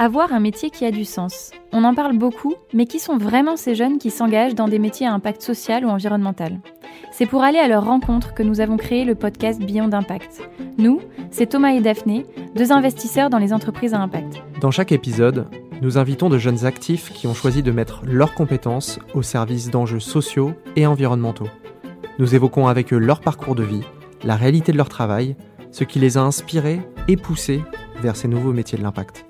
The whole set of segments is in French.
avoir un métier qui a du sens. On en parle beaucoup, mais qui sont vraiment ces jeunes qui s'engagent dans des métiers à impact social ou environnemental? C'est pour aller à leur rencontre que nous avons créé le podcast Beyond d'Impact. Nous, c'est Thomas et Daphné, deux investisseurs dans les entreprises à impact. Dans chaque épisode, nous invitons de jeunes actifs qui ont choisi de mettre leurs compétences au service d'enjeux sociaux et environnementaux. Nous évoquons avec eux leur parcours de vie, la réalité de leur travail, ce qui les a inspirés et poussés vers ces nouveaux métiers de l'impact.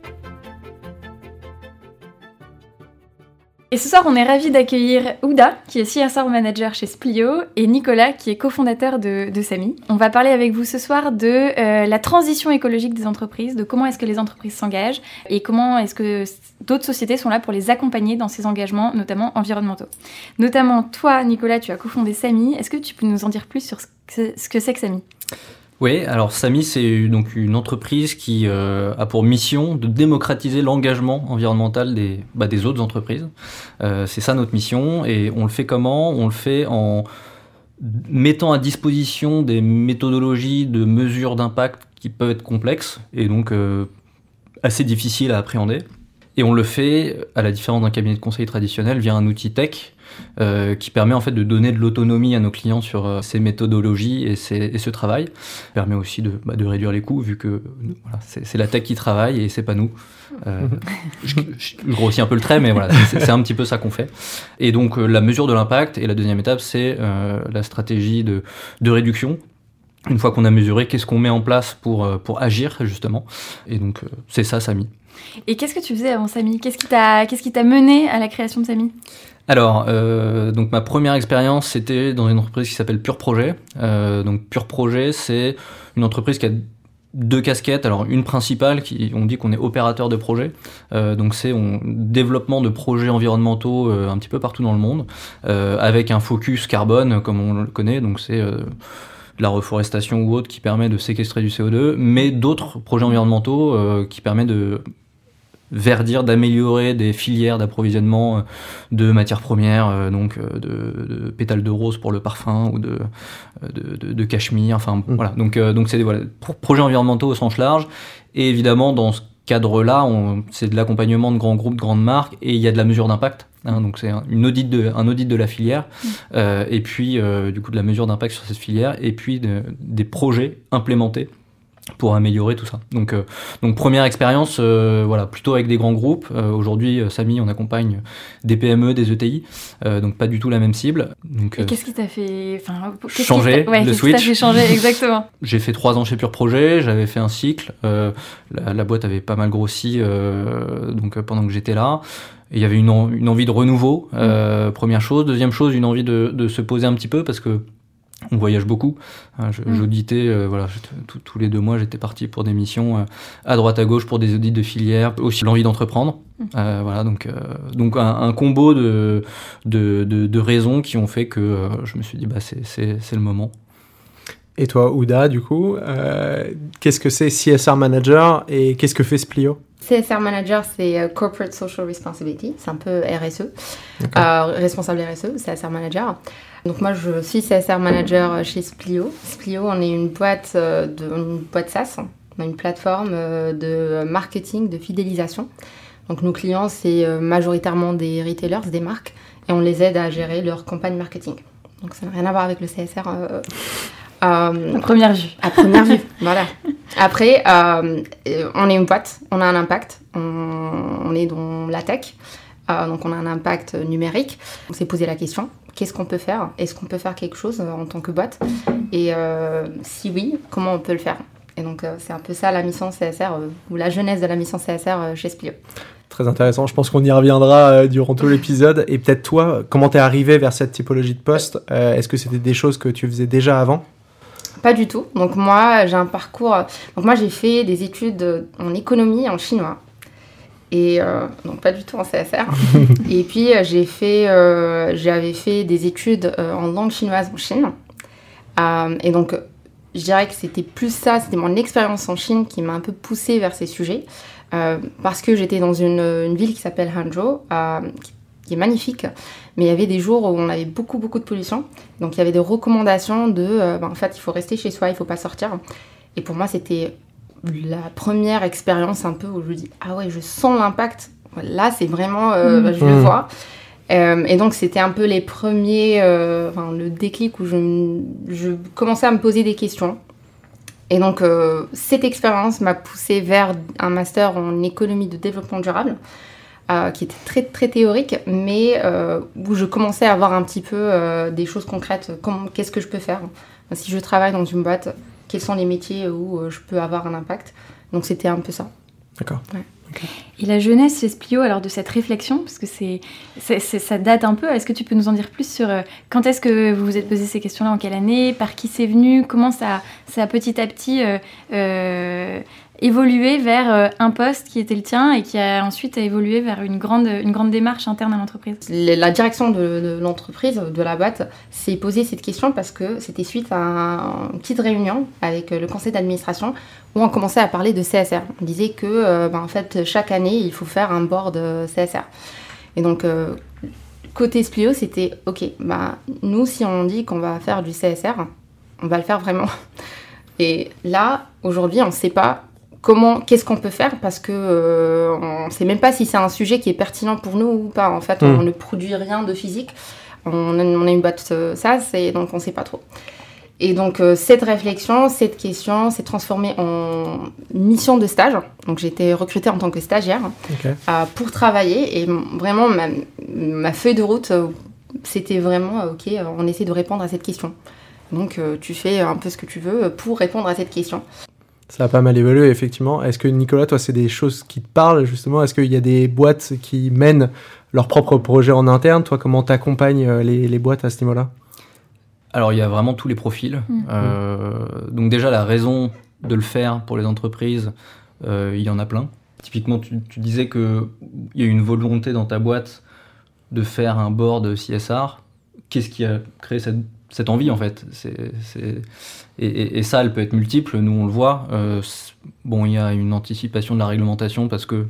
Et ce soir, on est ravis d'accueillir Ouda, qui est CSR Manager chez Splio, et Nicolas, qui est cofondateur de, Samy. On va parler avec vous ce soir de euh, la transition écologique des entreprises, de comment est-ce que les entreprises s'engagent, et comment est-ce que d'autres sociétés sont là pour les accompagner dans ces engagements, notamment environnementaux. Notamment, toi, Nicolas, tu as cofondé Samy. Est-ce que tu peux nous en dire plus sur ce que c'est que Samy? Oui, alors Samy, c'est donc une entreprise qui euh, a pour mission de démocratiser l'engagement environnemental des, bah, autres entreprises. Euh, c'est ça notre mission. Et on le fait comment? On le fait en mettant à disposition des méthodologies de mesure d'impact qui peuvent être complexes et donc euh, assez difficiles à appréhender. Et on le fait, à la différence d'un cabinet de conseil traditionnel, via un outil tech euh, qui permet en fait de donner de l'autonomie à nos clients sur euh, ces méthodologies et, ce travail. Permet aussi de, bah, réduire les coûts vu que c'est la tech qui travaille et c'est pas nous. Euh, je, grossis un peu le trait, mais voilà, c'est un petit peu ça qu'on fait. Et donc la mesure de l'impact et la deuxième étape, c'est la stratégie de, réduction une fois qu'on a mesuré, qu'est-ce qu'on met en place pour, agir justement. Et donc c'est ça, Samy. Et qu'est-ce que tu faisais avant Samy? Qu'est-ce qui t'a t'a mené à la création de Samy? Alors, euh, donc ma première expérience, c'était dans une entreprise qui s'appelle Pure Projet. Euh, donc Pure Projet, c'est une entreprise qui a deux casquettes. Alors une principale, qui on dit qu'on est opérateur de projet. Euh, donc c'est développement de projets environnementaux un petit peu partout dans le monde, avec un focus carbone comme on le connaît. Donc c'est la reforestation ou autre qui permet de séquestrer du CO2, mais d'autres projets environnementaux qui permettent de verdir, d'améliorer des filières d'approvisionnement euh, de matières premières, euh, donc euh, de, pétales de rose pour le parfum ou de, de, de cachemire. Enfin mm. voilà, donc donc c'est des voilà, projets environnementaux au sens large. Et évidemment, dans ce cadre-là, c'est de l'accompagnement de grands groupes, de grandes marques, et il y a de la mesure d'impact. Hein, donc c'est une audit de, un audit de la filière, mm. et puis du coup de la mesure d'impact sur cette filière, et puis des projets implémentés pour améliorer tout ça. Donc, euh, donc première expérience, euh, voilà, plutôt avec des grands groupes. Euh, aujourd'hui, Samy, on accompagne des PME, des ETI, donc pas du tout la même cible. Donc, Et qu'est-ce qui t'a fait, enfin, changer ouais, le switch fait changer exactement J'ai fait trois ans chez Pure Projet, j'avais fait un cycle. La, boîte avait pas mal grossi, donc pendant que j'étais là. Il y avait une, une, envie de renouveau, mmh. première chose. Deuxième chose, une envie de, de se poser un petit peu parce que on voyage beaucoup. Hein, mm. J'auditais, euh, voilà, tous les deux mois, j'étais parti pour des missions euh, à droite à gauche pour des audits de filière, aussi l'envie d'entreprendre. Mm. Euh, voilà, donc, donc un, combo de, de, de, raisons qui ont fait que je me suis dit, bah, c'est le moment. Et toi, Ouda, du coup, qu'est-ce que c'est CSR Manager et qu'est-ce que fait Splio? CSR Manager, c'est Corporate Social Responsibility, c'est un peu RSE, responsable RSE, CSR Manager. Donc moi, je suis CSR manager chez Splio. Splio, on est une boîte, euh, de, une boîte SaaS. On a une plateforme euh, de marketing, de fidélisation. Donc nos clients, c'est euh, majoritairement des retailers, des marques, et on les aide à gérer leur campagne marketing. Donc ça n'a rien à voir avec le CSR. À première vue. À première vue, voilà. Après, on est une boîte, on a un impact, on, est dans la tech, donc on a un impact numérique. On s'est posé la question, qu'est-ce qu'on peut faire? Est-ce qu'on peut faire quelque chose euh, en tant que boîte? Et euh, si oui, comment on peut le faire? Et donc, euh, c'est un peu ça la mission CSR, ou la jeunesse de la mission CSR chez Splio. Très intéressant, je pense qu'on y reviendra durant tout l'épisode. Et peut-être toi, comment t'es arrivé vers cette typologie de poste? Est-ce que c'était des choses que tu faisais déjà avant? Pas du tout. Donc moi, j'ai un parcours. Donc moi, j'ai fait des études en économie en chinois. Et euh, donc pas du tout en CSR. et puis euh, j'ai fait, euh, j'avais fait des études en langue chinoise en Chine. et donc je dirais que c'était plus ça, c'était mon expérience en Chine qui m'a un peu poussée vers ces sujets. parce que j'étais dans une, une, ville qui s'appelle Hangzhou, qui, qui, est magnifique, mais il y avait des jours où on avait beaucoup beaucoup de pollution. Donc il y avait des recommandations de, ben, en fait il faut rester chez soi, il faut pas sortir. Et pour moi c'était la première expérience un peu où je me dis ah ouais je sens l'impact. Là c'est vraiment euh, bah, je le Mm. vois. Euh, et donc c'était un peu les premiers, euh, enfin, le déclic où je, commençais à me poser des questions. Et donc euh, cette expérience m'a poussée vers un master en économie de développement durable, euh, qui était très très théorique, mais euh, où je commençais à avoir un petit peu euh, des choses concrètes. Qu'est-ce que je peux faire si je travaille dans une boîte Quels sont les métiers où euh, je peux avoir un impact Donc c'était un peu ça. D'accord. Et la jeunesse chez Splio, alors de cette réflexion, parce que c'est, ça date un peu, est-ce que tu peux nous en dire plus sur euh, quand est-ce que vous vous êtes posé ces questions-là, en quelle année, par qui c'est venu, comment ça, ça a petit à petit euh, euh, évolué vers euh, un poste qui était le tien et qui a ensuite évolué vers une grande, une grande démarche interne à l'entreprise La direction de, l'entreprise, de la boîte, s'est posé cette question parce que c'était suite à un- une petite réunion avec le conseil d'administration où on commençait à parler de CSR. On disait que, euh, ben, en fait, chaque année, il faut faire un board euh, CSR. Et donc, côté Splio, c'était OK, bah, nous, si on dit qu'on va faire du CSR, on va le faire vraiment. Et là, aujourd'hui, on ne sait pas comment, qu'est-ce qu'on peut faire parce que euh, on ne sait même pas si c'est un sujet qui est pertinent pour nous ou pas. En fait, on, Mm. ne produit rien de physique. On a, on a une boîte euh, SaaS et donc on ne sait pas trop. Et donc euh, cette réflexion, cette question s'est transformée en mission de stage. Donc j'ai été recrutée en tant que stagiaire Ok. euh, pour travailler et vraiment ma, ma feuille de route, euh, c'était vraiment euh, ok, on essaie de répondre à cette question. Donc euh, tu fais un peu ce que tu veux pour répondre à cette question. Ça a pas mal évolué, effectivement. Est-ce que Nicolas, toi, c'est des choses qui te parlent, justement? Est-ce qu'il y a des boîtes qui mènent leurs propres projets en interne? Toi, comment t'accompagnes euh, les, les boîtes à ce niveau-là? Alors il y a vraiment tous les profils. Mm. Euh, donc déjà la raison de le faire pour les entreprises, euh, il y en a plein. Typiquement, tu, tu disais que il y a une volonté dans ta boîte de faire un board CSR. Qu'est-ce qui a créé cette, cette envie en fait et, et- et ça, elle peut être multiple. Nous, on le voit. Euh, bon, il y a une anticipation de la réglementation parce que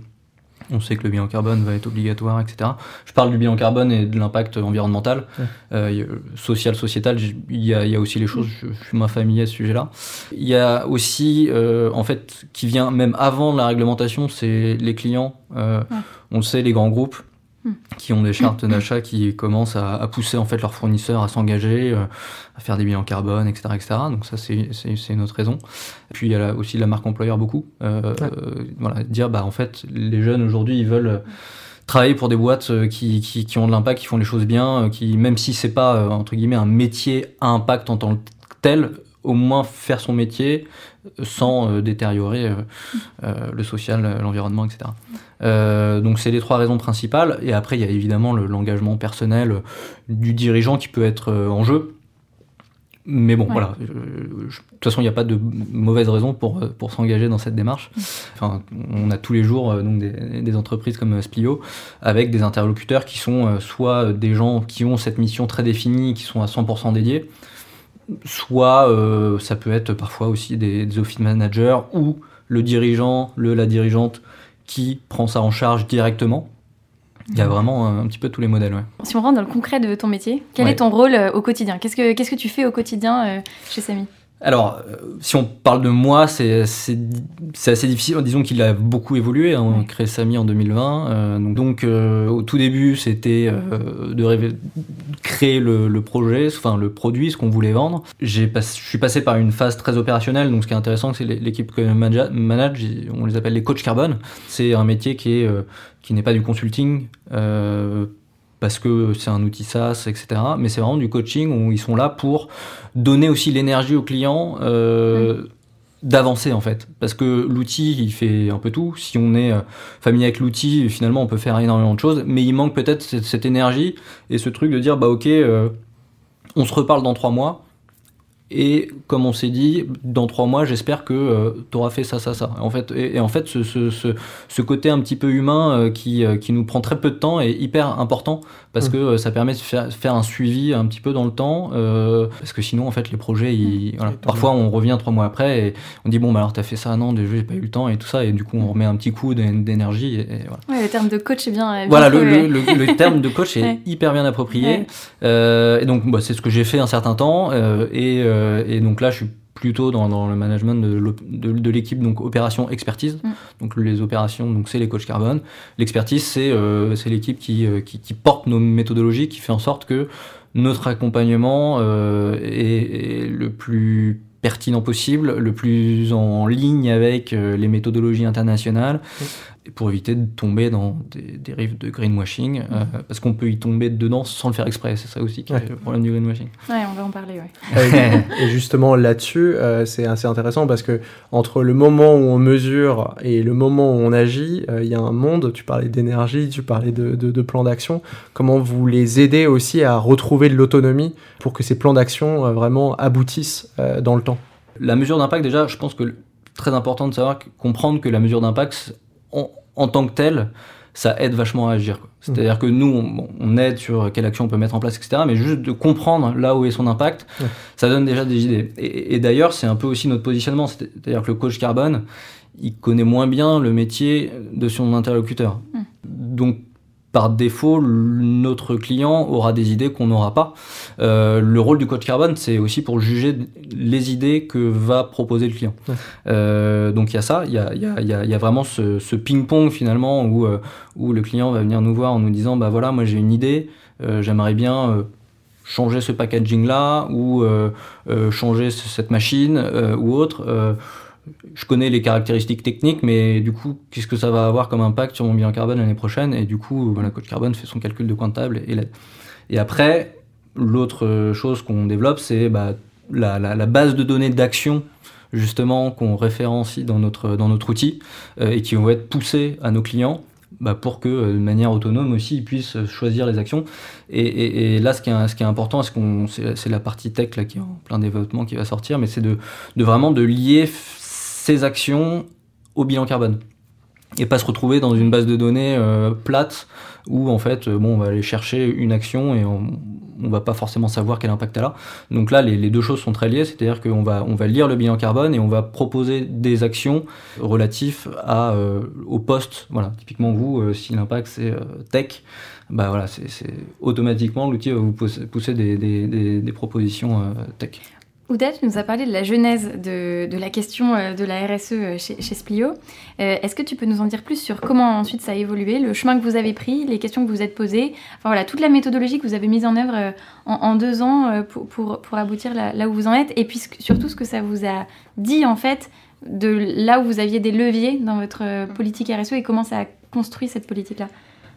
on sait que le bilan carbone va être obligatoire, etc. Je parle du bilan carbone et de l'impact environnemental, Ouais. Euh, a- social, sociétal. Il y, a, il y a aussi les choses. Je, je suis moins familier à ce sujet-là. Il y a aussi, euh, en fait, qui vient même avant la réglementation, c'est les clients. Euh, Ouais. On le sait, les grands groupes Mm. qui ont des chartes d'achat qui commencent à, à pousser en fait leurs fournisseurs à s'engager, euh, à faire des bilans carbone, etc., etc. Donc ça c'est une autre raison. Puis il y a la- aussi la marque employeur beaucoup. Euh, Ouais. euh, voilà, dire bah en fait les jeunes aujourd'hui ils veulent travailler pour des boîtes qui, qui, qui ont de l'impact, qui font les choses bien, qui même si c'est pas entre guillemets un métier à impact en tant que tel, au moins faire son métier euh, sans euh, détériorer euh, euh, le social, l'environnement, etc. Donc c'est les trois raisons principales. Et après, il y a évidemment le- l'engagement personnel du dirigeant qui peut être en jeu. Mais bon, Ouais. voilà. de toute façon, il n'y a pas de mauvaise raison pour, pour s'engager dans cette démarche. Enfin, on a tous les jours donc des, des entreprises comme Splio avec des interlocuteurs qui sont soit des gens qui ont cette mission très définie, qui sont à 100% dédiés, soit euh, ça peut être parfois aussi des, des office managers ou le dirigeant, le la dirigeante qui prend ça en charge directement. Il y a vraiment un, un petit peu tous les modèles. Ouais. Si on rentre dans le concret de ton métier, quel Ouais. est ton rôle euh, au quotidien? Qu'est-ce que qu'est-ce que tu fais au quotidien euh, chez Samy? Alors, euh, si on parle de moi, c'est assez difficile. Disons qu'il a beaucoup évolué. hein. On a créé Samy en 2020. euh, donc, donc, euh, au tout début, c'était euh, de rêver- créer le, le projet, enfin le produit, ce qu'on voulait vendre. Pas- je suis passé par une phase très opérationnelle. Donc, ce qui est intéressant, c'est l'équipe que je manage, manage, on les appelle les coachs carbone. C'est un métier qui est euh, qui n'est pas du consulting. euh, parce que c'est un outil SaaS, etc. Mais c'est vraiment du coaching où ils sont là pour donner aussi l'énergie aux clients euh, d'avancer en fait. Parce que l'outil, il fait un peu tout. Si on est euh, familier avec l'outil, finalement, on peut faire énormément de choses. Mais il manque peut-être cette, cette énergie et ce truc de dire, bah ok, euh, on se reparle dans trois mois. Et comme on s'est dit, dans trois mois, j'espère que tu auras fait ça, ça, ça. En fait, et, et en fait, ce, ce, ce, ce côté un petit peu humain euh, qui, euh, qui nous prend très peu de temps est hyper important parce Mm. que euh, ça permet de faire, faire un suivi un petit peu dans le temps. euh, parce que sinon, en fait, les projets, ils, voilà. Ils tombent. parfois, on revient trois mois après et on dit bon, bah alors t'as fait ça, non, déjà j'ai pas eu le temps et tout ça, et du coup, on remet un petit coup d'é- d'énergie. Et, et voilà. Ouais, le terme de coach est bien. euh, bien Voilà, le, le, le- le terme de coach est Ouais. hyper bien approprié. Ouais. Euh, et donc, bah, c'est ce que j'ai fait un certain temps. euh, et, euh, et donc là, je suis plutôt dans, dans le management de, de, l'équipe donc opération expertise. Mm. Donc les opérations, donc c'est les coachs carbone. L'expertise, c'est euh, c'est l'équipe qui, euh, qui, qui, porte nos méthodologies, qui fait en sorte que notre accompagnement euh, est, est, le plus pertinent possible, le plus en ligne avec euh, les méthodologies internationales, pour éviter de tomber dans des dérives de greenwashing, euh, parce qu'on peut y tomber dedans sans le faire exprès. C'est ça aussi qui est le problème du greenwashing. Ouais, on va en parler. Ouais. et justement là-dessus, euh, c'est assez intéressant parce que entre le moment où on mesure et le moment où on agit, il y a un monde. Tu parlais d'énergie, tu parlais de, de, de plans d'action. Comment vous les aidez aussi à retrouver de l'autonomie pour que ces plans d'action vraiment aboutissent dans le temps? La mesure d'impact, déjà, je pense que très important de savoir, comprendre que la mesure d'impact, en, tant que telle, ça aide vachement à agir. C'est-à-dire que nous, on, aide sur quelle action on peut mettre en place, etc. Mais juste de comprendre là où est son impact, ça donne déjà des idées. Et, d'ailleurs, c'est un peu aussi notre positionnement. C'est-à-dire que le coach carbone, il connaît moins bien le métier de son interlocuteur. Donc, par défaut, notre client aura des idées qu'on n'aura pas. Euh, le rôle du coach carbone, c'est aussi pour juger les idées que va proposer le client. Euh, donc il y a ça, il y a, y, a, y a, vraiment ce, ce ping-pong finalement où, euh, où le client va venir nous voir en nous disant, bah voilà, moi j'ai une idée, j'aimerais bien changer ce packaging là ou changer cette machine ou autre je connais les caractéristiques techniques, mais du coup, qu'est-ce que ça va avoir comme impact sur mon bilan carbone l'année prochaine? Et du coup, voilà, Coach Carbone fait son calcul de comptable et l'aide. Et après, l'autre chose qu'on développe, c'est bah, la, la, base de données d'action justement qu'on référencie dans notre, dans notre outil euh, et qui vont être poussées à nos clients bah, pour que euh, de manière autonome aussi ils puissent choisir les actions. Et, et, et là, ce qui est, ce qui est important, c'est la partie tech là, qui est en plein développement qui va sortir, mais c'est de, de vraiment de lier ces actions au bilan carbone et pas se retrouver dans une base de données euh, plate où en fait euh, bon on va aller chercher une action et on, va pas forcément savoir quel impact elle a. Donc là les, deux choses sont très liées, c'est-à-dire qu'on va on va lire le bilan carbone et on va proposer des actions relatives à euh, au poste. Voilà, typiquement vous si l'impact c'est tech, bah voilà c'est automatiquement l'outil va vous pousser, des, des propositions tech. Ouda, tu nous as parlé de la genèse de, la question euh, de la RSE euh, chez, Splio. Euh, est-ce que tu peux nous en dire plus sur comment ensuite ça a évolué, le chemin que vous avez pris, les questions que vous êtes posées, enfin voilà, toute la méthodologie que vous avez mise en œuvre en, deux ans pour, pour, aboutir là, où vous en êtes, et puis surtout ce que ça vous a dit en fait de là où vous aviez des leviers dans votre politique RSE et comment ça a construit cette politique-là?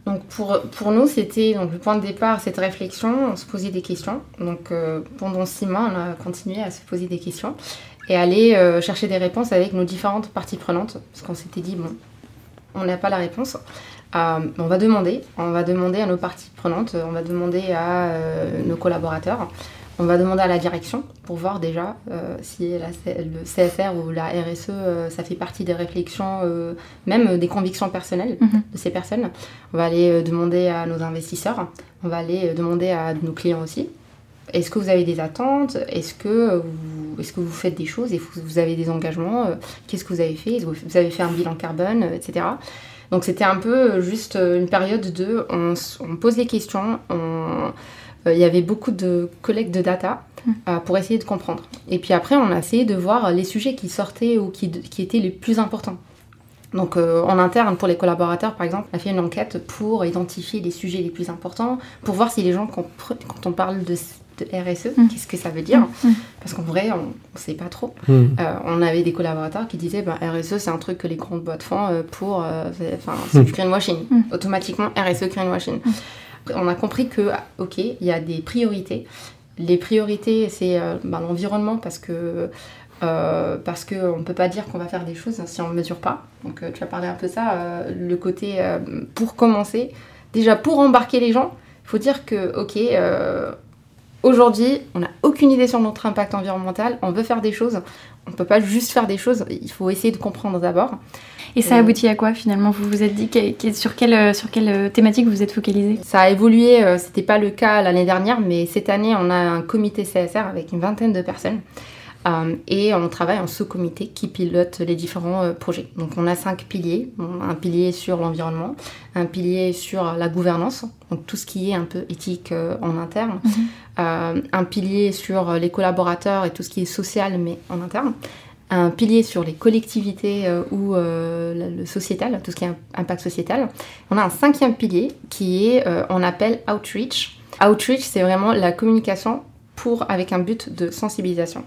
Donc pour, nous, c'était donc le point de départ, cette réflexion, on se posait des questions. Donc euh, pendant six mois, on a continué à se poser des questions et aller euh, chercher des réponses avec nos différentes parties prenantes, parce qu'on s'était dit, bon, on n'a pas la réponse. Euh, on va demander, on va demander à nos parties prenantes, on va demander à nos collaborateurs on va demander à la direction pour voir déjà euh, si le CSR ou la RSE, euh, ça fait partie des réflexions, euh, même des convictions personnelles mhm. de ces personnes. On va aller demander à nos investisseurs, on va aller demander à nos clients aussi. Est-ce que vous avez des attentes? Est-ce que, vous, est que vous faites des choses? Et vous avez des engagements? Qu'est-ce que vous avez fait? Vous avez fait un bilan carbone, etc. Donc c'était un peu juste une période de on, on pose des questions, on il y avait beaucoup de collectes de data hmm. euh, pour essayer de comprendre. Et puis après, on a essayé de voir les sujets qui sortaient ou qui, qui étaient les plus importants. Donc euh, en interne, pour les collaborateurs, par exemple, on a fait une enquête pour identifier les sujets les plus importants, pour voir si les gens, quand, on parle de, RSE, hmm. qu'est-ce que ça veut dire? Hmm. Parce qu'en vrai, on ne sait pas trop. on avait des collaborateurs qui disaient bah, RSE, c'est un truc que les grandes boîtes font pour. Enfin, c'est du greenwashing. Automatiquement, RSE, greenwashing on a compris que, ok, il y a des priorités. Les priorités, c'est euh, ben, l'environnement parce que euh, qu'on ne peut pas dire qu'on va faire des choses si on ne mesure pas. Donc euh, tu as parlé un peu ça, le côté pour commencer, déjà pour embarquer les gens, il faut dire que, ok, aujourd'hui, on n'a aucune idée sur notre impact environnemental, on veut faire des choses, on ne peut pas juste faire des choses, il faut essayer de comprendre d'abord. Et ça aboutit à quoi finalement? Vous vous êtes dit sur quelle, euh, sur quelle euh, thématique vous êtes focalisé? Ça a évolué, euh, c'était pas le cas l'année dernière, mais cette année on a un comité CSR avec une vingtaine de personnes Euh, et on travaille en sous-comité qui pilote les différents euh, projets. Donc on a cinq piliers. Un pilier sur l'environnement, un pilier sur la gouvernance, donc tout ce qui est un peu éthique euh, en interne, mhm. un pilier sur les collaborateurs et tout ce qui est social mais en interne, un pilier sur les collectivités ou le sociétal, tout ce qui est impact sociétal. On a un cinquième pilier qui est, on appelle outreach. Outreach, c'est vraiment la communication pour, avec un but de sensibilisation.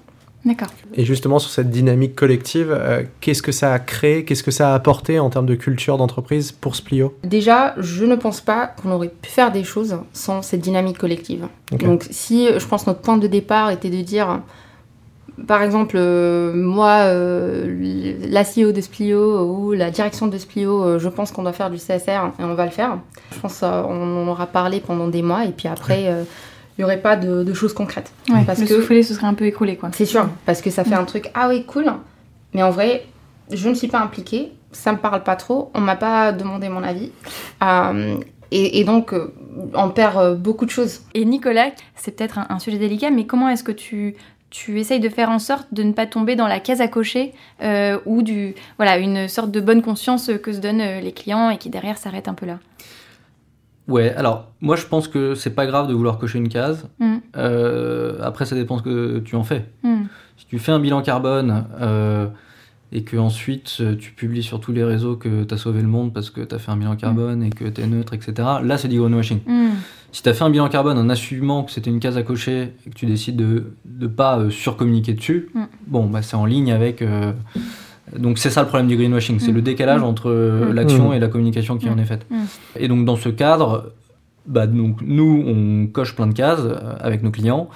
D'accord. Et justement, sur cette dynamique collective, euh, qu'est-ce que ça a créé, qu'est-ce que ça a apporté en termes de culture d'entreprise pour Splio? Déjà, je ne pense pas qu'on aurait pu faire des choses sans cette dynamique collective. Donc, si je pense notre point de départ était de dire, par exemple, euh, moi, euh, la CEO de Splio ou la direction de Splio, je pense qu'on doit faire du CSR et on va le faire. Je pense qu'on en aura parlé pendant des mois et puis après il n'y aurait pas de, choses concrètes. parce le que, soufflé se serait un peu écroulé, quoi. C'est sûr, parce que ça fait un truc, ah oui, cool, mais en vrai, je ne suis pas impliquée, ça me parle pas trop, on m'a pas demandé mon avis. Euh, et, donc, euh, on perd euh, beaucoup de choses. Et Nicolas, c'est peut-être un, sujet délicat, mais comment est-ce que tu, tu essayes de faire en sorte de ne pas tomber dans la case à cocher ou du, voilà, une sorte de bonne conscience que se donnent les clients et qui derrière s'arrête un peu là Ouais, alors moi je pense que c'est pas grave de vouloir cocher une case. Mm. Euh, après, ça dépend ce que tu en fais. Mm. Si tu fais un bilan carbone euh, et que ensuite euh, tu publies sur tous les réseaux que tu as sauvé le monde parce que tu as fait un bilan carbone et que tu es neutre, etc., là c'est du greenwashing. Mm. Si tu as fait un bilan carbone en assumant que c'était une case à cocher et que tu décides de ne pas surcommuniquer dessus, bon, bah, c'est en ligne avec. Donc c'est ça le problème du greenwashing, c'est le mm. décalage mm. entre euh, mm. l'action et la communication qui en est faite. Et donc dans ce cadre, bah, donc, nous on coche plein de cases euh, avec nos clients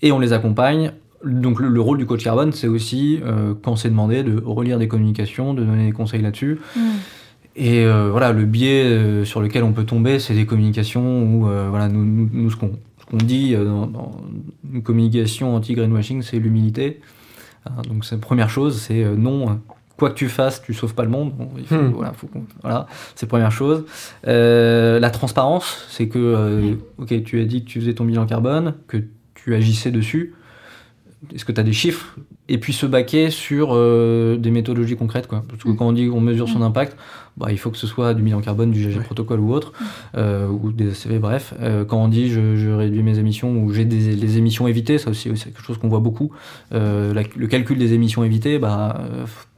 et on les accompagne. Donc le, rôle du coach carbone, c'est aussi euh, quand c'est demandé de relire des communications, de donner des conseils là-dessus. Et voilà, le biais sur lequel on peut tomber, c'est des communications où voilà, nous, nous, ce qu'on dit dans, dans, une communication anti-greenwashing, c'est l'humilité. Hein, donc c'est la première chose, c'est euh, non, quoi que tu fasses, tu sauves pas le monde. Hmm. Voilà, voilà c'est la première chose. Euh, la transparence, c'est que, euh, ok, tu as dit que tu faisais ton bilan carbone, que tu agissais dessus. Est-ce que tu as des chiffres Et puis se baquer sur des méthodologies concrètes. Quoi. Parce que hmm. quand on dit qu'on mesure son hmm. impact, bah, il faut que ce soit du bilan carbone, du GG protocole ou autre, euh, ou des ACV, bref. Euh, quand on dit je, je, réduis mes émissions ou j'ai des les émissions évitées, ça aussi c'est quelque chose qu'on voit beaucoup. Euh, le calcul des émissions évitées, bah,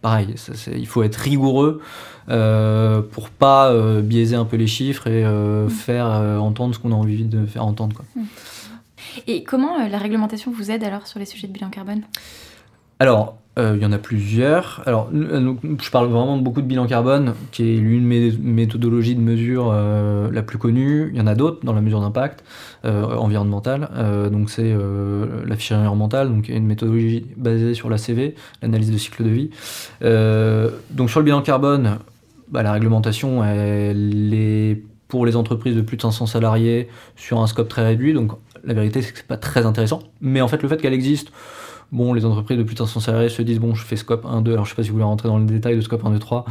pareil, ça, il faut être rigoureux pour pas biaiser un peu les chiffres et mm. faire entendre ce qu'on a envie de faire entendre. Quoi. Mm. Et comment la réglementation vous aide alors sur les sujets de bilan carbone? Alors, euh, il y en a plusieurs. Alors, euh, je parle vraiment beaucoup de bilan carbone, qui est l'une des méthodologies de mesure euh, la plus connue. Il y en a d'autres dans la mesure d'impact environnemental. donc, c'est l'affichage environnemental, donc une méthodologie basée sur la CV, l'analyse de cycle de vie. donc, sur le bilan carbone, bah, la réglementation, elle est pour les entreprises de plus de 500 salariés sur un scope très réduit. Donc, la vérité, c'est que c'est pas très intéressant. Mais en fait, le fait qu'elle existe bon, les entreprises de plus de 500 salariés se disent, bon, je fais scope 1, 2, alors je sais pas si vous voulez rentrer dans les détails de scope 1, 2, 3.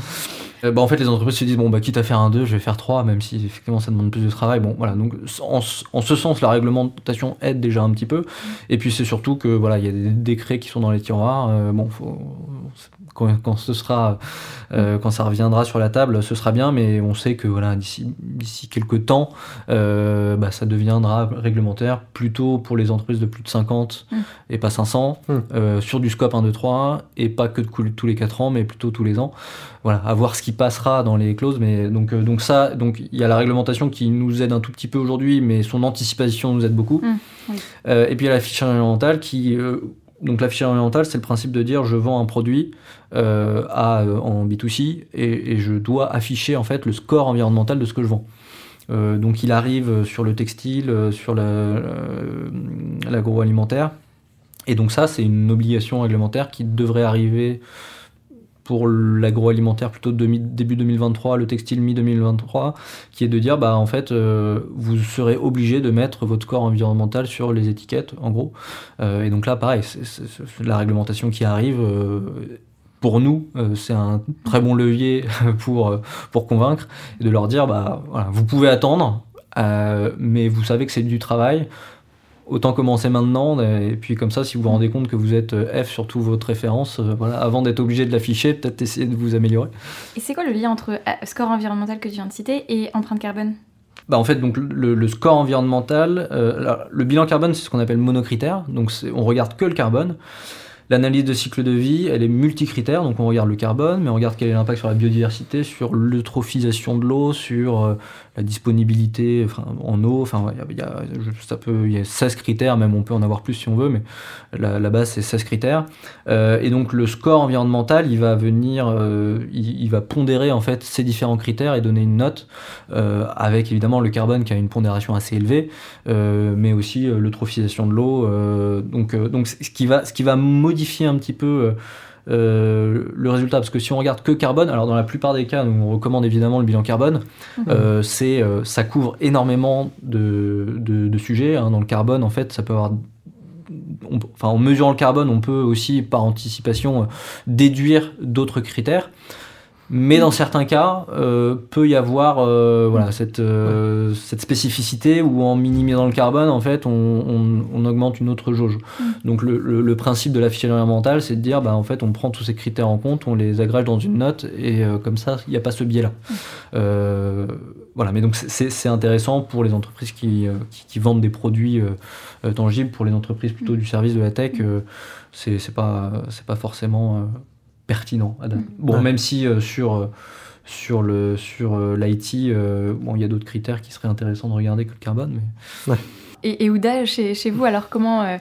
Bah, en fait, les entreprises se disent, bon, bah, quitte à faire un 2, je vais faire 3, même si effectivement ça demande plus de travail. Bon, voilà, donc en, ce sens, la réglementation aide déjà un petit peu. Et puis c'est surtout que, voilà, il y a des décrets qui sont dans les tiroirs. Euh, bon, faut, quand, ce sera, euh, quand ça reviendra sur la table, ce sera bien, mais on sait que voilà, d'ici, d'ici quelques temps, euh, bah, ça deviendra réglementaire plutôt pour les entreprises de plus de 50 mm. et pas 500, mm. euh, sur du scope 1, 2, 3, et pas que de tous les 4 ans, mais plutôt tous les ans. Voilà, à voir ce qui passera dans les clauses, mais donc, donc ça, donc il y a la réglementation qui nous aide un tout petit peu aujourd'hui, mais son anticipation nous aide beaucoup. Mm. et puis il y a la fiche environnementale qui donc l'affichage environnemental, c'est le principe de dire je vends un produit euh, à, euh, en B2C et, je dois afficher en fait le score environnemental de ce que je vends. Euh, donc il arrive sur le textile, sur l'agroalimentaire. et donc ça, c'est une obligation réglementaire qui devrait arriver pour l'agroalimentaire plutôt début 2023, le textile mi-2023, qui est de dire, bah, en fait, euh, vous serez obligé de mettre votre score environnemental sur les étiquettes, en gros. Euh, et donc là, pareil, la réglementation qui arrive. Euh, pour nous, c'est un très bon levier pour, pour convaincre et de leur dire, bah, voilà, vous pouvez attendre, mais vous savez que c'est du travail autant commencer maintenant. Et puis comme ça, si vous vous rendez compte que vous êtes F sur toutes votre référence, voilà, avant d'être obligé de l'afficher, peut-être essayer de vous améliorer. Et c'est quoi le lien entre score environnemental que tu viens de citer et empreinte carbone? Bah en fait, donc le, score environnemental, le bilan carbone, c'est ce qu'on appelle monocritère. Donc on regarde que le carbone. L'analyse de cycle de vie, elle est multicritère, donc on regarde le carbone, mais on regarde quel est l'impact sur la biodiversité, sur l'eutrophisation de l'eau, sur euh, la disponibilité en eau. Enfin, il y a, ça peut, il y a 16 critères, même on peut en avoir plus si on veut, mais la, base c'est 16 critères. Euh, et donc le score environnemental, il va venir, euh, il, va pondérer en fait ces différents critères et donner une note avec évidemment le carbone qui a une pondération assez élevée, mais aussi l'eutrophisation de l'eau. donc, donc ce qui va, ce qui va modifier un petit peu euh, le résultat. Parce que si on regarde que carbone, alors dans la plupart des cas, nous on recommande évidemment le bilan carbone. Mhm. Euh, c'est, euh, ça couvre énormément de, de, sujets. Hein. Dans le carbone, en fait, ça peut avoir enfin, en mesurant le carbone, on peut aussi, par anticipation, déduire d'autres critères. Mais dans certains cas, euh, peut y avoir euh, voilà, cette, euh, cette spécificité où en minimisant le carbone, en fait, on, on, augmente une autre jauge. Mm. Donc le, le, principe de l'affichage environnemental, c'est de dire, bah, en fait, on prend tous ces critères en compte, on les agrège dans une note, et comme ça, il n'y a pas ce biais-là. Mm. voilà, mais donc c'est intéressant pour les entreprises qui, qui, qui vendent des produits tangibles, pour les entreprises plutôt mm. du service de la tech, c'est pas, pas forcément pertinent. Mm. Bon, même si euh, sur euh, sur le sur euh, l'IT, bon, il y a d'autres critères qui seraient intéressants de regarder que le carbone. Mais... Et, et Ouda, chez, chez, vous, alors comment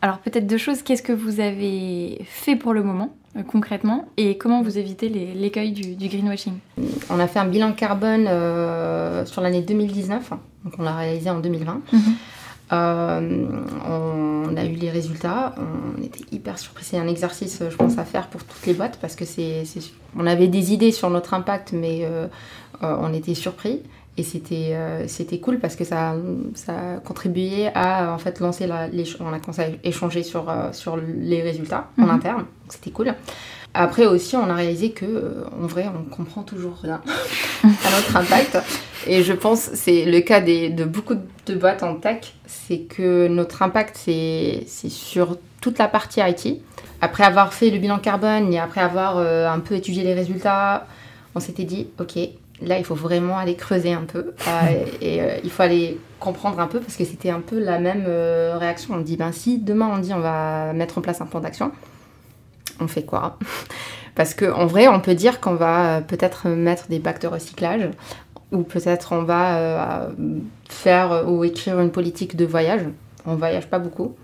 Alors peut-être deux choses. Qu'est-ce que vous avez fait pour le moment concrètement et comment vous évitez l'écueil du, du, greenwashing? On a fait un bilan carbone sur l'année 2019, donc on l'a réalisé en 2020. Euh, on a eu les résultats, on était hyper surpris. C'est un exercice, je pense, à faire pour toutes les boîtes parce que c'est, on avait des idées sur notre impact, mais euh, euh, on était surpris. Et c'était, c'était cool parce que ça, ça a contribué à en fait lancer la, les, on a commencé à échanger sur, sur les résultats en mhm. interne. C'était cool. Après aussi, on a réalisé que en vrai, on comprend toujours rien à notre impact. Et je pense c'est le cas des, de beaucoup de boîtes en tech, c'est que notre impact, c'est sur toute la partie IT. Après avoir fait le bilan carbone et après avoir euh, un peu étudié les résultats, on s'était dit, ok, là, il faut vraiment aller creuser un peu. Euh, et euh, il faut aller comprendre un peu parce que c'était un peu la même réaction. On dit, ben si demain on dit on va mettre en place un plan d'action, on fait quoi Parce qu'en vrai, on peut dire qu'on va peut-être mettre des bacs de recyclage, ou peut-être on va euh, faire ou écrire une politique de voyage. On voyage pas beaucoup.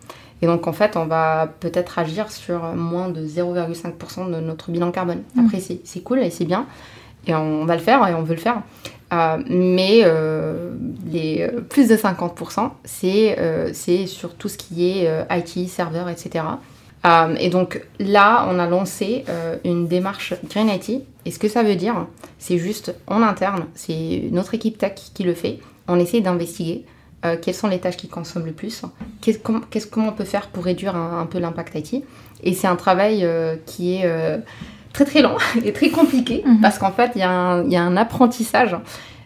Et donc en fait, on va peut-être agir sur moins de 0,5% de notre bilan carbone. Mmh. Après, c'est cool et c'est bien. Et on va le faire et on veut le faire. Euh, mais euh, les plus de 50%, c'est sur tout ce qui est IT, serveur, etc. Euh, et donc là, on a lancé euh, une démarche Green IT. Et ce que ça veut dire, c'est juste en interne, c'est notre équipe tech qui le fait. On essaie d'investiguer euh, quelles sont les tâches qui consomment le plus, qu'est-ce, comment, on peut faire pour réduire un, peu l'impact IT. Et c'est un travail qui est très très long et très compliqué mhm. parce qu'en fait, il y, a un apprentissage.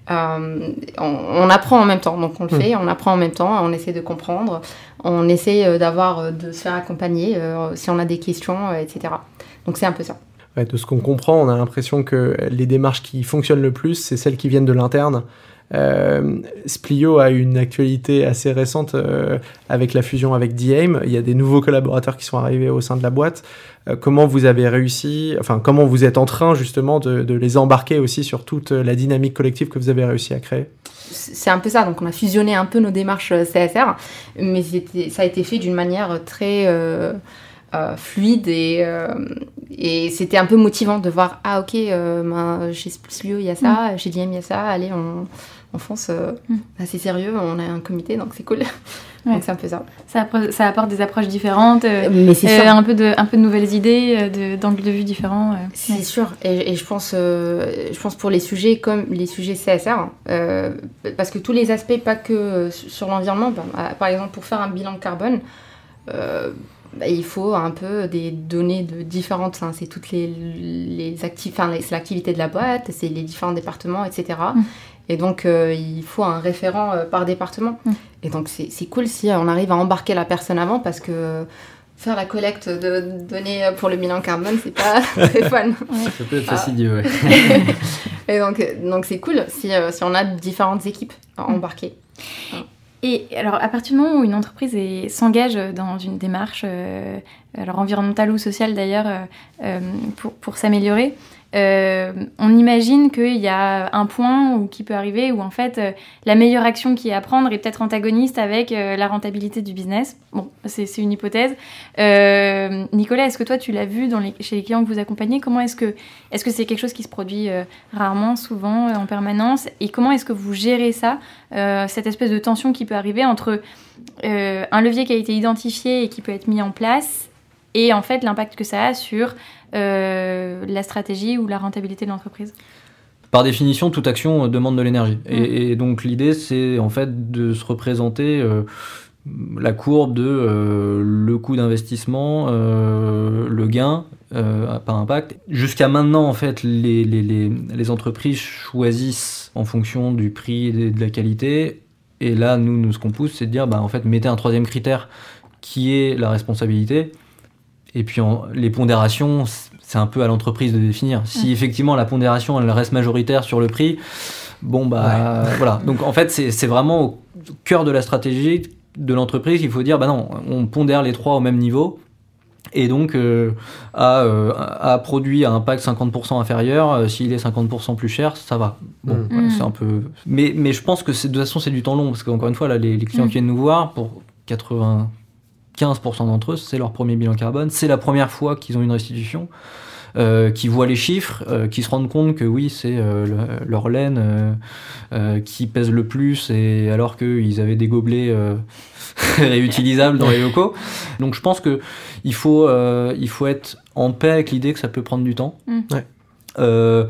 on, apprend en même temps, donc on le mhm. fait, on apprend en même temps, on essaie de comprendre, on essaie euh, d'avoir, euh, de se faire accompagner euh, si on a des questions, etc. Donc c'est un peu ça. de ce qu'on comprend, on a l'impression que les démarches qui fonctionnent le plus, c'est celles qui viennent de l'interne. Splio a une actualité assez récente avec la fusion avec Diem. Il y a des nouveaux collaborateurs qui sont arrivés au sein de la boîte. comment vous avez réussi, enfin comment vous êtes en train justement de, les embarquer aussi sur toute la dynamique collective que vous avez réussi à créer? C'est un peu ça. Donc, on a fusionné un peu nos démarches euh, CSR, mais ça a été fait d'une manière très euh, euh, fluide et, et c'était un peu motivant de voir ah, ok, ben, chez Splio il y a ça, mm. chez DM il y a ça, allez, on, on fonce mm. assez sérieux, on a un comité donc c'est cool. Donc c'est un peu ça. Ça, apporte des approches différentes, euh, euh, un, peu de, un peu de nouvelles idées, euh, d'angles de, vue différents. c'est sûr. Et, je, pense, je pense pour les sujets comme les sujets CSR, parce que tous les aspects, pas que sur l'environnement, par exemple pour faire un bilan carbone, bah, il faut un peu des données de différentes. c'est toutes les, les activités, enfin, c'est l'activité de la boîte, c'est les différents départements, etc. Et donc, il faut un référent par département. Mm. Et donc, c'est cool si on arrive à embarquer la personne avant parce que faire la collecte de données pour le bilan carbone, c'est pas très fun. Ça peut être fastidieux, ouais. Et donc, donc c'est cool si, si on a différentes équipes embarquées. Et alors, à partir du moment où une entreprise s'engage dans une démarche, euh, alors environnementale ou sociale d'ailleurs, euh, euh, pour, pour s'améliorer, euh, on imagine qu'il y a un point où, qui peut arriver où en fait euh, la meilleure action qui est à prendre est peut-être antagoniste avec euh, la rentabilité du business. Bon, c'est une hypothèse. Nicolas, est-ce que toi tu l'as vu chez les clients que vous accompagnez? Comment est-ce que est-ce que c'est quelque chose qui se produit rarement, souvent, en permanence? Et comment est-ce que vous gérez ça, cette espèce de tension qui peut arriver entre un levier qui a été identifié et qui peut être mis en place et en fait l'impact que ça a sur euh, la stratégie ou la rentabilité de l'entreprise Par définition, toute action demande de l'énergie. Mm. Et, et, donc l'idée, c'est en fait de se représenter euh, la courbe de euh, le coût d'investissement, euh, le gain par impact. Jusqu'à maintenant, en fait, les, les, les, les, entreprises choisissent en fonction du prix et de la qualité. Et là, nous, nous ce qu'on pousse, c'est de dire, bah, en fait, mettez un troisième critère qui est la responsabilité. Et puis les pondérations, c'est un peu à l'entreprise de définir. Si effectivement la pondération elle reste majoritaire sur le prix, bon bah ouais. voilà. Donc en fait c'est vraiment au cœur de la stratégie de l'entreprise qu'il faut dire bah non, on pondère les trois au même niveau. Et donc euh, à, euh, à produit à impact 50% inférieur, euh, s'il est 50% plus cher, ça va. Bon, mmh. ouais, c'est un peu. Mais, mais je pense que de toute façon c'est du temps long parce qu'encore une fois là les, les clients mmh. qui viennent nous voir pour 80 15% d'entre eux, c'est leur premier bilan carbone, c'est la première fois qu'ils ont une restitution, euh, qui voient les chiffres, euh, qui se rendent compte que oui, c'est euh, le, leur laine euh, qui pèse le plus, et alors qu'ils avaient des gobelets réutilisables dans les locaux. Donc je pense que il faut, il faut être en paix avec l'idée que ça peut prendre du temps. Mm. Ouais.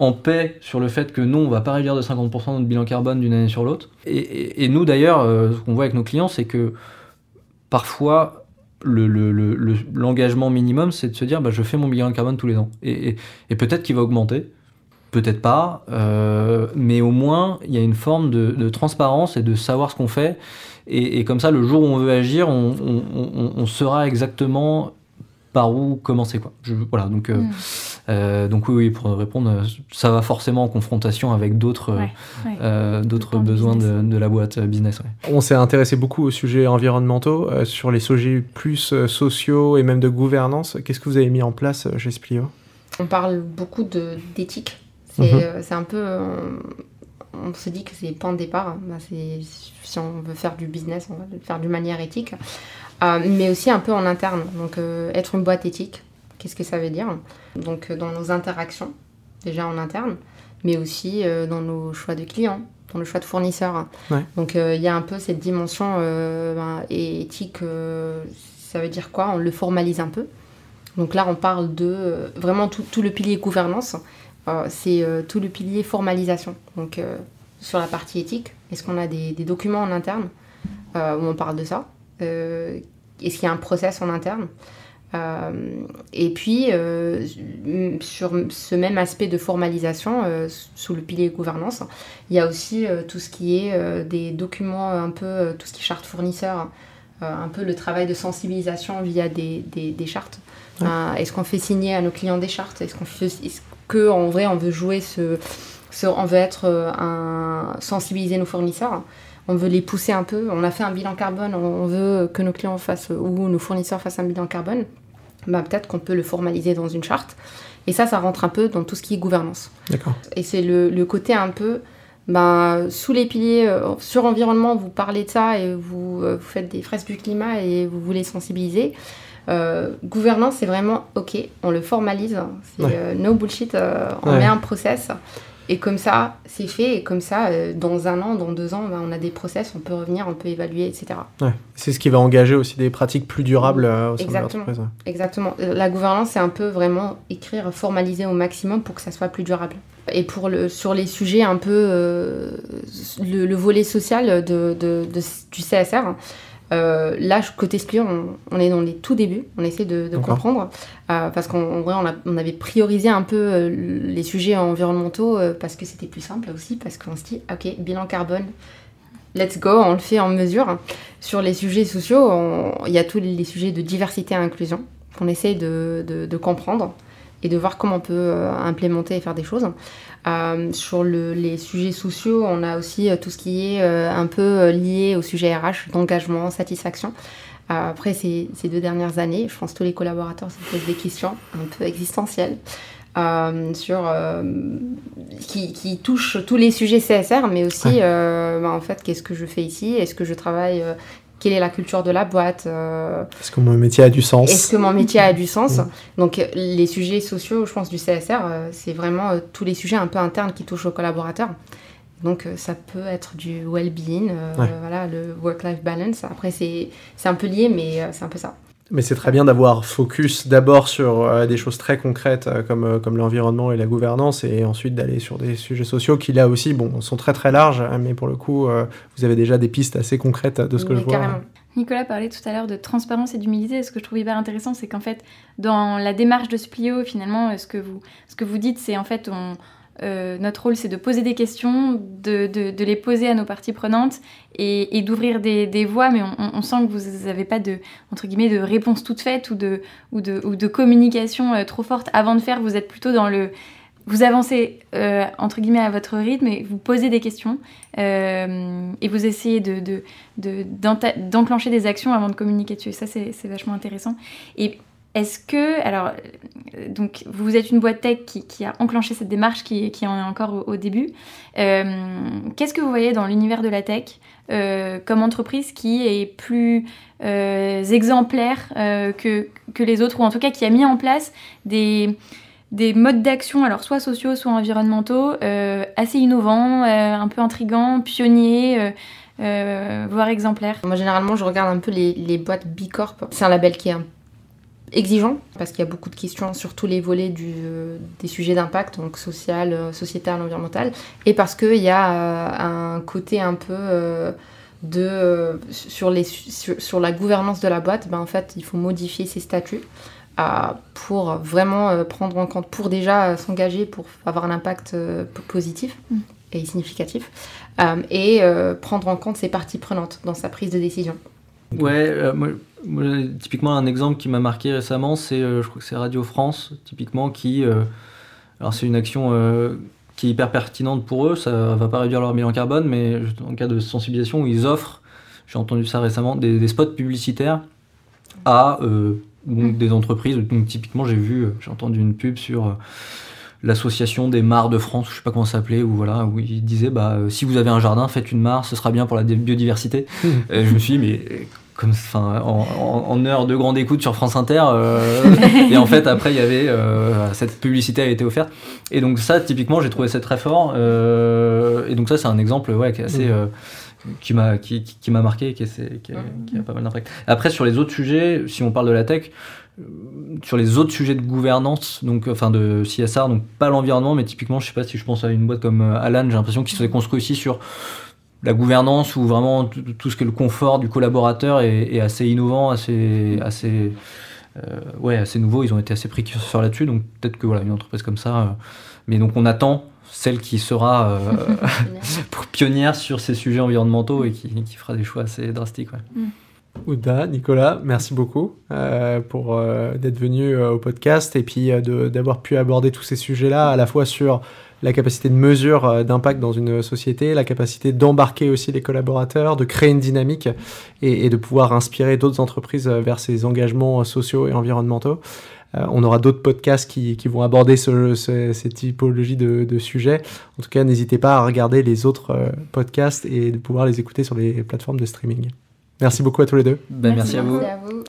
en paix sur le fait que non, on va pas réduire de 50% notre bilan carbone d'une année sur l'autre. Et, et, et, nous d'ailleurs, ce qu'on voit avec nos clients, c'est que parfois, l'engagement le, le, le, minimum, c'est de se dire bah, je fais mon bilan carbone tous les ans. Et, peut-être qu'il va augmenter, peut-être pas, euh, mais au moins, il y a une forme de, transparence et de savoir ce qu'on fait. Et, comme ça, le jour où on veut agir, on, on, saura exactement par où commencer. Quoi. Voilà, donc, euh, Mm. Euh, donc oui, oui, pour répondre, ça va forcément en confrontation avec d'autres Ouais, ouais. euh, d'autres le besoins de, la boîte euh, business. ouais. On s'est intéressé beaucoup aux sujets environnementaux, euh, sur les sujets plus euh, sociaux et même de gouvernance. Qu'est-ce que vous avez mis en place euh, chez Splio? On parle beaucoup d'éthique. C'est Mhm. euh, c'est un peu. euh, on se dit que c'est point de départ. Bah, c'est- si on veut faire du business, on va le faire d'une manière éthique. Euh, mais aussi un peu en interne. Donc, euh, être une boîte éthique, qu'est-ce que ça veut dire Donc, euh, dans nos interactions, déjà en interne, mais aussi euh, dans nos choix de clients, dans le choix de fournisseurs. Ouais. Donc, euh, il y a un peu cette dimension ben, éthique. ça veut dire quoi? On le formalise un peu. Donc là, on parle de vraiment tout, tout le pilier gouvernance. C'est tout le pilier formalisation. Donc, sur la partie éthique, est-ce qu'on a des, des documents en interne? Où on parle de ça Est-ce qu'il y a un process en interne? Et puis, euh, sur ce même aspect de formalisation, euh, sous le pilier gouvernance, il y a aussi euh, tout ce qui est euh, des documents, un peu euh, tout ce qui est charte fournisseur, euh, un peu le travail de sensibilisation via des, des, des chartes. Ouais. Euh, est-ce qu'on fait signer à nos clients des chartes? Est-ce qu'on fait, est-ce que en vrai on veut jouer ce, ce on veut être euh, un sensibiliser nos fournisseurs? On veut les pousser un peu. On a fait un bilan carbone, on veut que nos clients fassent ou nos fournisseurs fassent un bilan carbone. Bah, peut-être qu'on peut le formaliser dans une charte. Et ça, ça rentre un peu dans tout ce qui est gouvernance. D'accord. Et c'est le, le côté un peu, ben, sous les piliers, euh, sur environnement, vous parlez de ça et vous, euh, vous faites des fresques du climat et vous voulez sensibiliser. Euh, gouvernance, c'est vraiment ok, on le formalise, c'est Ouais. no bullshit, on Ouais. met un process. Et comme ça, c'est fait. Et comme ça, euh, dans un an, dans deux ans, ben, on a des process, on peut revenir, on peut évaluer, etc. Ouais. C'est ce qui va engager aussi des pratiques plus durables euh, au sein de Exactement. l'entreprise. ouais. Exactement. Euh, La gouvernance, c'est un peu vraiment écrire, formaliser au maximum pour que ça soit plus durable. Et pour le, sur les sujets un peu, euh, le, le volet social de, de- de- du CSR, Euh, là, côté Splio, on, est dans les tout débuts, on essaie de, comprendre, euh, parce qu'en vrai, on, avait priorisé un peu euh, les sujets environnementaux parce que c'était plus simple aussi, parce qu'on se dit, ok, bilan carbone, let's go, on le fait en mesure. Sur les sujets sociaux, il y a tous les sujets de diversité et inclusion qu'on essaie de, comprendre et de voir comment on peut implémenter et faire des choses. Euh, sur les sujets sociaux, on a aussi euh, tout ce qui est euh, un peu lié au sujet RH, d'engagement, satisfaction. après ces, deux dernières années, je pense que tous les collaborateurs se posent des questions un peu existentielles. sur qui, touchent tous les sujets CSR, mais aussi bah, en fait qu'est-ce que je fais ici? Est-ce que je travaille quelle est la culture de la boîte. Euh, est-ce que mon métier a du sens Est-ce que mon métier a du sens Donc les sujets sociaux, je pense, du CSR, euh, c'est vraiment euh, tous les sujets un peu internes qui touchent aux collaborateurs. Donc ça peut être du well-being, voilà, le work-life balance. Après, c'est un peu lié, mais c'est un peu ça. Mais c'est très bien d'avoir focus d'abord sur euh, des choses très concrètes euh, comme, euh, comme l'environnement et la gouvernance et ensuite d'aller sur des sujets sociaux qui là aussi bon, sont très très larges, hein, mais pour le coup, vous avez déjà des pistes assez concrètes de ce que je vois. Nicolas parlait tout à l'heure de transparence et d'humilité. Ce que je trouve hyper intéressant, c'est qu'en fait, dans la démarche de Splio, finalement, ce que vous, ce que vous dites, c'est en fait, on, euh, notre rôle, c'est de poser des questions, de, les poser à nos parties prenantes et, d'ouvrir des, voies, mais on, sent que vous n'avez pas de, entre guillemets, de réponse toute faite ou de, communication euh, trop forte avant de faire. Vous êtes plutôt dans le... Vous avancez, euh, entre guillemets, à votre rythme et vous posez des questions et vous essayez de, d'enclencher des actions avant de communiquer dessus. Ça, c'est vachement intéressant. Est-ce que, alors, euh, donc vous êtes une boîte tech qui, a enclenché cette démarche, qui, qui en est encore au, début. Euh, qu'est-ce que vous voyez dans l'univers de la tech euh, comme entreprise qui est plus exemplaire que, les autres, ou en tout cas qui a mis en place des, des modes d'action, alors soit sociaux, soit environnementaux, assez innovants, un peu intrigants, pionniers voire exemplaires? Moi, généralement, je regarde un peu les, boîtes B Corp. C'est un label qui est un exigeant parce qu'il y a beaucoup de questions sur tous les volets du, des sujets d'impact, donc social, euh, sociétal, environnemental, et parce qu'il y a euh, un côté un peu euh, de sur, les, sur, la gouvernance de la boîte, ben en fait il faut modifier ses statuts pour vraiment prendre en compte, pour déjà s'engager pour avoir un impact positif. Mm. et significatif, et prendre en compte ses parties prenantes dans sa prise de décision. Ouais, moi, typiquement, un exemple qui m'a marqué récemment, c'est, euh, je crois que c'est Radio France, typiquement, qui. Euh, alors, c'est une action euh, qui est hyper pertinente pour eux, ça va pas réduire leur bilan carbone, mais en cas de sensibilisation, où ils offrent, j'ai entendu ça récemment, des, spots publicitaires à donc, des entreprises. Donc, typiquement, j'ai vu, j'ai entendu une pub sur l'association des mares de France, je sais pas comment ça s'appelait, où voilà, où ils disaient bah si vous avez un jardin, faites une mare, ce sera bien pour la biodiversité. et je me suis dit mais comme enfin en, en, heure de grande écoute sur France Inter euh, et en fait après il y avait euh, cette publicité a été offerte. Et donc ça typiquement j'ai trouvé ça très fort euh, et donc ça c'est un exemple ouais qui est assez mmh. qui m'a qui, qui, m'a marqué qui, est, qui, qui, a pas mal d'impact. Après sur les autres sujets si on parle de la tech sur les autres sujets de gouvernance, donc enfin de CSR, donc pas l'environnement, mais typiquement, je sais pas si je pense à une boîte comme Alan, j'ai l'impression qu'il se construit ici sur la gouvernance ou vraiment tout ce que le confort du collaborateur est, assez innovant, assez, assez, euh, ouais, assez nouveau. Ils ont été assez précurseurs là-dessus, donc peut-être que voilà, une entreprise comme ça. Euh, mais donc on attend celle qui sera euh, pionnière sur ces sujets environnementaux et qui, fera des choix assez drastiques. Ouais. Mm. Ouda, Nicolas, merci beaucoup pour d'être venu au podcast et puis d'avoir pu aborder tous ces sujets-là, à la fois sur la capacité de mesure euh, d'impact dans une société, la capacité d'embarquer aussi les collaborateurs, de créer une dynamique et, de pouvoir inspirer d'autres entreprises euh, vers ces engagements euh, sociaux et environnementaux. on aura d'autres podcasts qui, vont aborder ces typologies de, sujets. En tout cas, n'hésitez pas à regarder les autres podcasts et de pouvoir les écouter sur les plateformes de streaming. Merci beaucoup à tous les deux. Ben, merci, à vous. À vous.